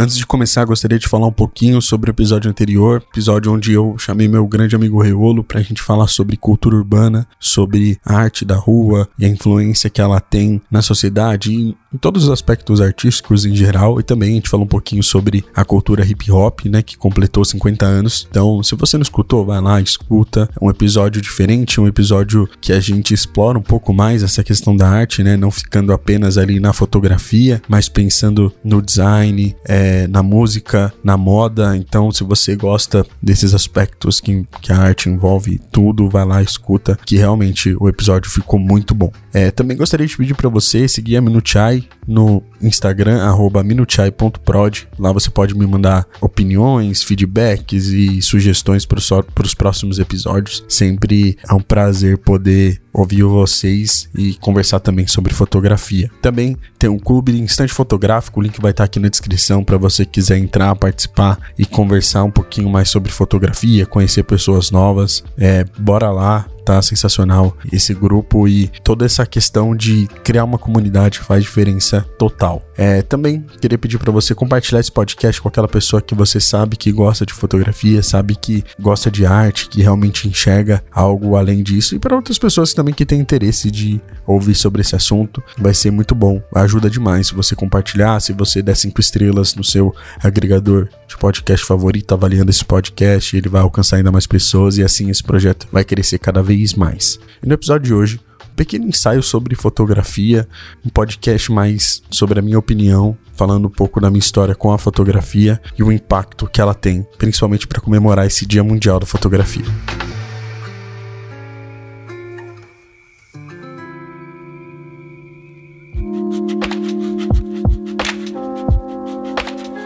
Antes de começar, gostaria de falar um pouquinho sobre o episódio anterior, episódio onde eu chamei meu grande amigo Reolo para a gente falar sobre cultura urbana, sobre a arte da rua e a influência que ela tem na sociedade e em todos os aspectos artísticos em geral. E também a gente falou um pouquinho sobre a cultura hip hop, né, que completou 50 anos. Então, se você não escutou, vai lá, escuta. É um episódio diferente, um episódio que a gente explora um pouco mais essa questão da arte, né, não ficando apenas ali na fotografia, mas pensando no design, é, é, na música, na moda. Então, se você gosta desses aspectos que, que a arte envolve tudo, vai lá, escuta, que realmente o episódio ficou muito bom. É, também gostaria de pedir para você seguir a Minuchai no Instagram, minuchai.prod. Lá você pode me mandar opiniões, feedbacks e sugestões para os próximos episódios. Sempre é um prazer poder ouvir vocês e conversar também sobre fotografia. Também tem um clube de instante fotográfico, o link vai estar aqui na descrição para você quiser entrar, participar e conversar um pouquinho mais sobre fotografia, conhecer pessoas novas. É, bora lá, tá sensacional esse grupo e toda essa questão de criar uma comunidade faz diferença total. É, também queria pedir para você compartilhar esse podcast com aquela pessoa que você sabe que gosta de fotografia, sabe que gosta de arte, que realmente enxerga algo além disso e para outras pessoas também que têm interesse de ouvir sobre esse assunto, vai ser muito bom. Ajuda demais se você compartilhar, se você der cinco estrelas no seu agregador de podcast favorito, avaliando esse podcast, ele vai alcançar ainda mais pessoas e assim esse projeto vai crescer cada vez mais. E no episódio de hoje, um pequeno ensaio sobre fotografia, um podcast mais sobre a minha opinião, falando um pouco da minha história com a fotografia e o impacto que ela tem, principalmente para comemorar esse Dia Mundial da Fotografia.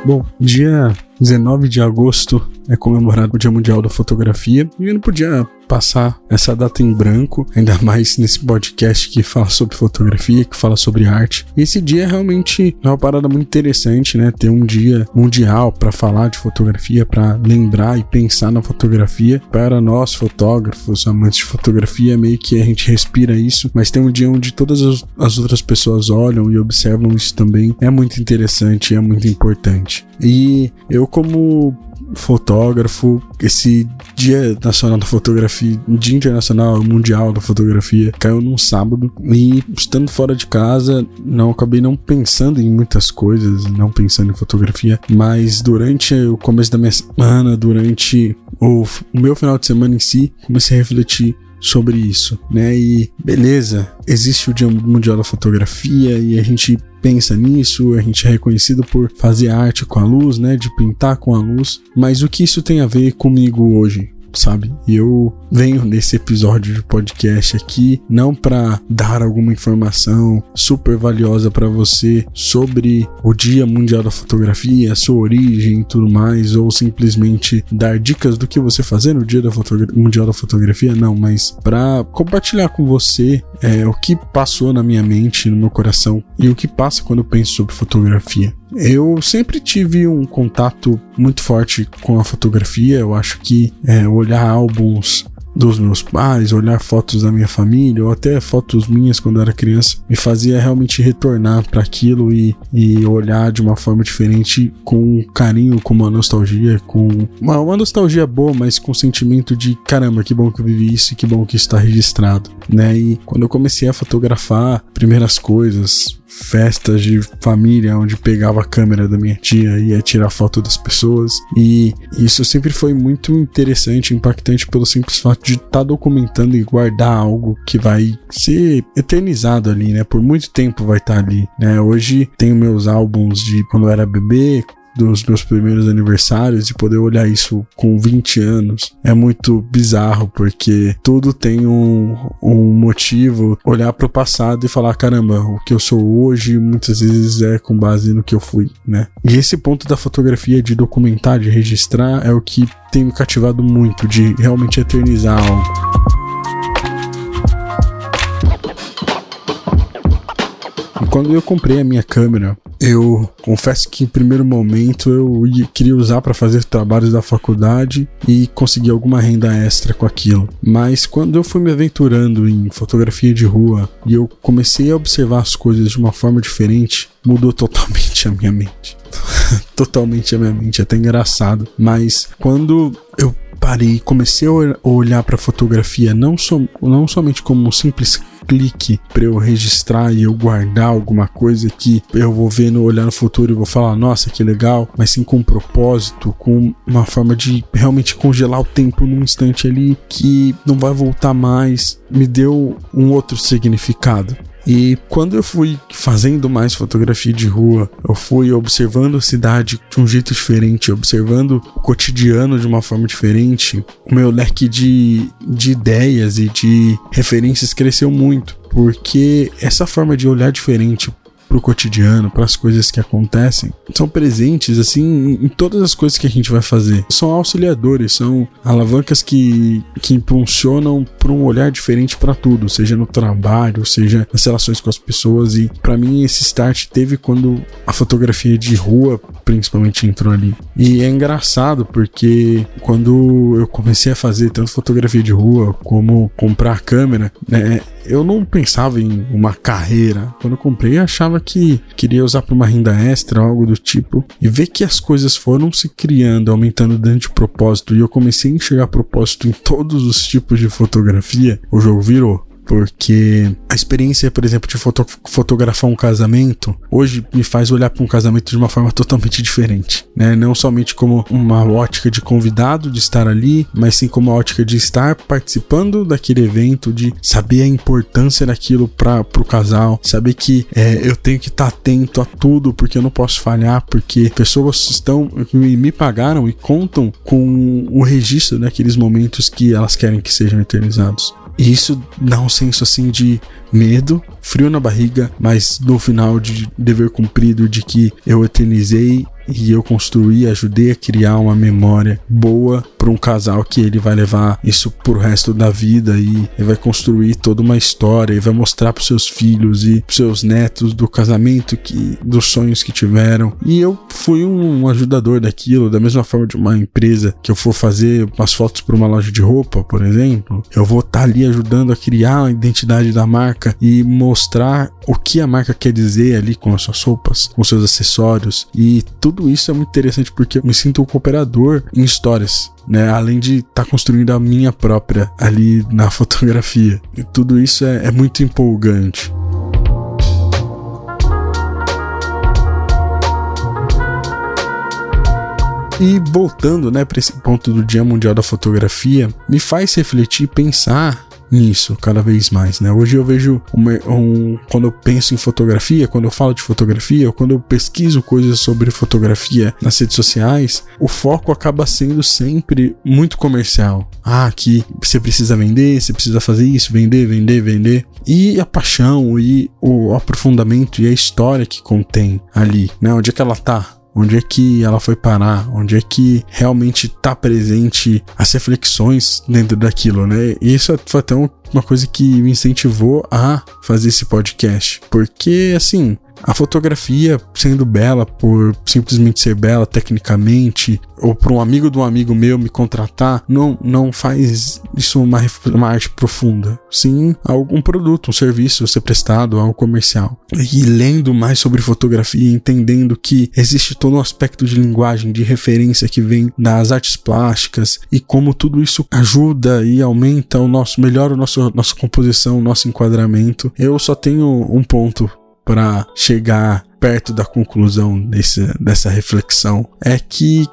Bom, dia 19 de agosto é comemorado o Dia Mundial da Fotografia. E eu não podia passar essa data em branco, ainda mais nesse podcast que fala sobre fotografia, que fala sobre arte. E esse dia é realmente uma parada muito interessante, né? Ter um dia mundial para falar de fotografia, para lembrar e pensar na fotografia. Para nós fotógrafos, amantes de fotografia, meio que a gente respira isso, mas tem um dia onde todas as outras pessoas olham e observam isso também. É muito interessante, é muito importante. E eu como fotógrafo. Esse Dia Nacional da Fotografia, Dia Internacional Mundial da Fotografia, caiu num sábado. E estando fora de casa, não acabei não pensando em muitas coisas, não pensando em fotografia, mas durante o começo da minha semana, durante o, o meu final de semana em si, comecei a refletir sobre isso, né? E beleza, existe o Dia Mundial da Fotografia e a gente pensa nisso, a gente é reconhecido por fazer arte com a luz, né, de pintar com a luz, mas o que isso tem a ver comigo hoje? Sabe? E eu venho nesse episódio de podcast aqui não para dar alguma informação super valiosa para você sobre o Dia Mundial da Fotografia, sua origem e tudo mais, ou simplesmente dar dicas do que você fazer no Dia da Mundial da Fotografia, não, mas para compartilhar com você é, o que passou na minha mente, no meu coração e o que passa quando eu penso sobre fotografia. Eu sempre tive um contato muito forte com a fotografia. Eu acho que é, olhar álbuns dos meus pais, olhar fotos da minha família ou até fotos minhas quando eu era criança, me fazia realmente retornar para aquilo e, e olhar de uma forma diferente, com carinho, com uma nostalgia, com uma, uma nostalgia boa, mas com sentimento de caramba, que bom que eu vivi isso e que bom que está registrado, né? E quando eu comecei a fotografar primeiras coisas, festas de família onde pegava a câmera da minha tia e ia tirar foto das pessoas. E isso sempre foi muito interessante, impactante pelo simples fato de estar tá documentando e guardar algo que vai ser eternizado ali, né? Por muito tempo vai estar tá ali, né? Hoje tenho meus álbuns de quando eu era bebê, dos meus primeiros aniversários e poder olhar isso com 20 anos é muito bizarro, porque tudo tem um, um motivo. Olhar para o passado e falar: caramba, o que eu sou hoje muitas vezes é com base no que eu fui, né? E esse ponto da fotografia, de documentar, de registrar, é o que tem me cativado muito, de realmente eternizar algo. Quando eu comprei a minha câmera, eu confesso que em primeiro momento eu queria usar para fazer trabalhos da faculdade e conseguir alguma renda extra com aquilo. Mas quando eu fui me aventurando em fotografia de rua e eu comecei a observar as coisas de uma forma diferente, mudou totalmente a minha mente. totalmente a minha mente, é até engraçado. Mas quando eu parei e comecei a olhar para a fotografia não, so, não somente como um simples clique para eu registrar e eu guardar alguma coisa que eu vou ver no olhar no futuro e vou falar, nossa, que legal, mas sim com um propósito, com uma forma de realmente congelar o tempo num instante ali que não vai voltar mais, me deu um outro significado. E quando eu fui fazendo mais fotografia de rua, eu fui observando a cidade de um jeito diferente, observando o cotidiano de uma forma diferente, o meu leque de, de ideias e de referências cresceu muito. Porque essa forma de olhar diferente pro cotidiano, para as coisas que acontecem, são presentes assim em todas as coisas que a gente vai fazer. São auxiliadores, são alavancas que, que impulsionam para um olhar diferente para tudo, seja no trabalho, seja nas relações com as pessoas. E para mim esse start teve quando a fotografia de rua principalmente entrou ali. E é engraçado porque quando eu comecei a fazer tanto fotografia de rua como comprar câmera, né, eu não pensava em uma carreira. Quando eu comprei, eu achava que queria usar para uma renda extra, algo do tipo. E ver que as coisas foram se criando, aumentando dentro de propósito, e eu comecei a enxergar propósito em todos os tipos de fotografia, o jogo virou porque a experiência, por exemplo, de foto fotografar um casamento, hoje me faz olhar para um casamento de uma forma totalmente diferente, né? Não somente como uma ótica de convidado de estar ali, mas sim como uma ótica de estar participando daquele evento, de saber a importância daquilo para o casal, saber que é, eu tenho que estar tá atento a tudo, porque eu não posso falhar, porque pessoas estão me, me pagaram e contam com o registro daqueles momentos que elas querem que sejam eternizados. E isso dá um senso assim de medo, frio na barriga, mas no final de dever cumprido de que eu eternizei e eu construí, ajudei a criar uma memória boa para um casal que ele vai levar isso pro resto da vida e vai construir toda uma história e vai mostrar para seus filhos e pros seus netos do casamento que dos sonhos que tiveram. E eu fui um ajudador daquilo, da mesma forma de uma empresa que eu for fazer umas fotos para uma loja de roupa, por exemplo, eu vou estar tá ali ajudando a criar a identidade da marca e mostrar o que a marca quer dizer ali com as suas roupas, com seus acessórios e tudo tudo isso é muito interessante porque eu me sinto um cooperador em histórias. Né, além de estar tá construindo a minha própria ali na fotografia. E tudo isso é, é muito empolgante. E voltando, né, para esse ponto do Dia Mundial da Fotografia, me faz refletir e pensar nisso cada vez mais, né? Hoje eu vejo um, quando eu penso em fotografia, quando eu falo de fotografia, ou quando eu pesquiso coisas sobre fotografia nas redes sociais, o foco acaba sendo sempre muito comercial. Ah, que você precisa vender, você precisa fazer isso, vender, vender, vender. E a paixão e o aprofundamento e a história que contém ali, né? Onde é que ela tá? Onde é que ela foi parar? Onde é que realmente está presente as reflexões dentro daquilo, né? E isso foi até uma coisa que me incentivou a fazer esse podcast. Porque, assim, a fotografia sendo bela por simplesmente ser bela tecnicamente ou para um amigo de um amigo meu me contratar não não faz isso uma, uma arte profunda sim algum produto um serviço ser prestado algo comercial e lendo mais sobre fotografia entendendo que existe todo um aspecto de linguagem de referência que vem das artes plásticas e como tudo isso ajuda e aumenta o nosso melhora o nosso nossa composição nosso enquadramento. Eu só tenho um ponto para chegar perto da conclusão desse, dessa reflexão. É que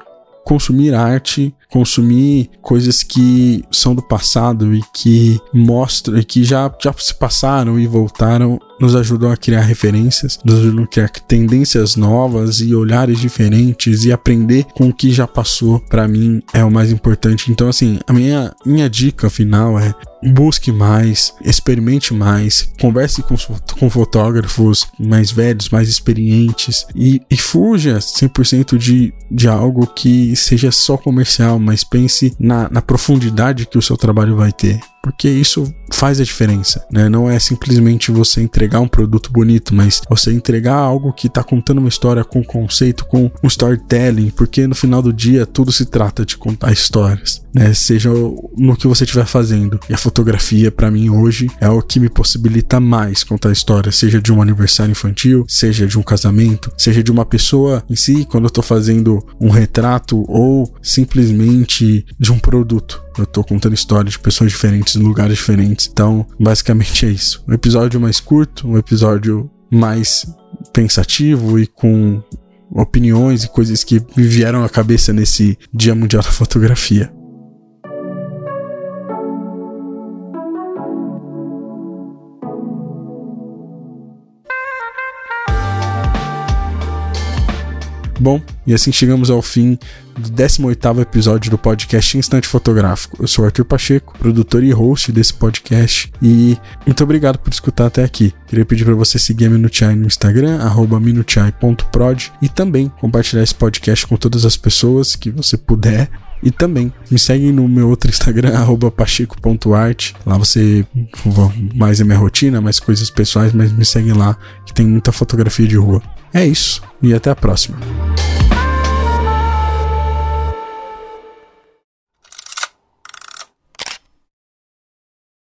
consumir arte, consumir coisas que são do passado e que mostram que já, já se passaram e voltaram nos ajudam a criar referências, nos ajudam a criar tendências novas e olhares diferentes e aprender com o que já passou, para mim é o mais importante. Então, assim, a minha, minha dica final é busque mais, experimente mais, converse com, com fotógrafos mais velhos, mais experientes e, e fuja 100% de, de algo que seja só comercial, mas pense na, na profundidade que o seu trabalho vai ter. Porque isso faz a diferença, né? Não é simplesmente você entregar um produto bonito, mas você entregar algo que está contando uma história com conceito, com um storytelling, porque no final do dia tudo se trata de contar histórias, né? Seja no que você estiver fazendo. E a fotografia, para mim, hoje é o que me possibilita mais contar histórias, seja de um aniversário infantil, seja de um casamento, seja de uma pessoa em si, quando eu tô fazendo um retrato ou simplesmente de um produto. Eu tô contando histórias de pessoas diferentes, em lugares diferentes. Então, basicamente é isso. Um episódio mais curto, um episódio mais pensativo e com opiniões e coisas que me vieram à cabeça nesse Dia Mundial da Fotografia. Bom, e assim chegamos ao fim do 18º episódio do podcast Instante Fotográfico. Eu sou Arthur Pacheco, produtor e host desse podcast, e muito obrigado por escutar até aqui. Queria pedir para você seguir a Minuchai no Instagram, minuchai.prod, e também compartilhar esse podcast com todas as pessoas que você puder. E também me segue no meu outro Instagram, pacheco.art. Lá você mais é minha rotina, mais coisas pessoais, mas me segue lá que tem muita fotografia de rua. É isso, e até a próxima.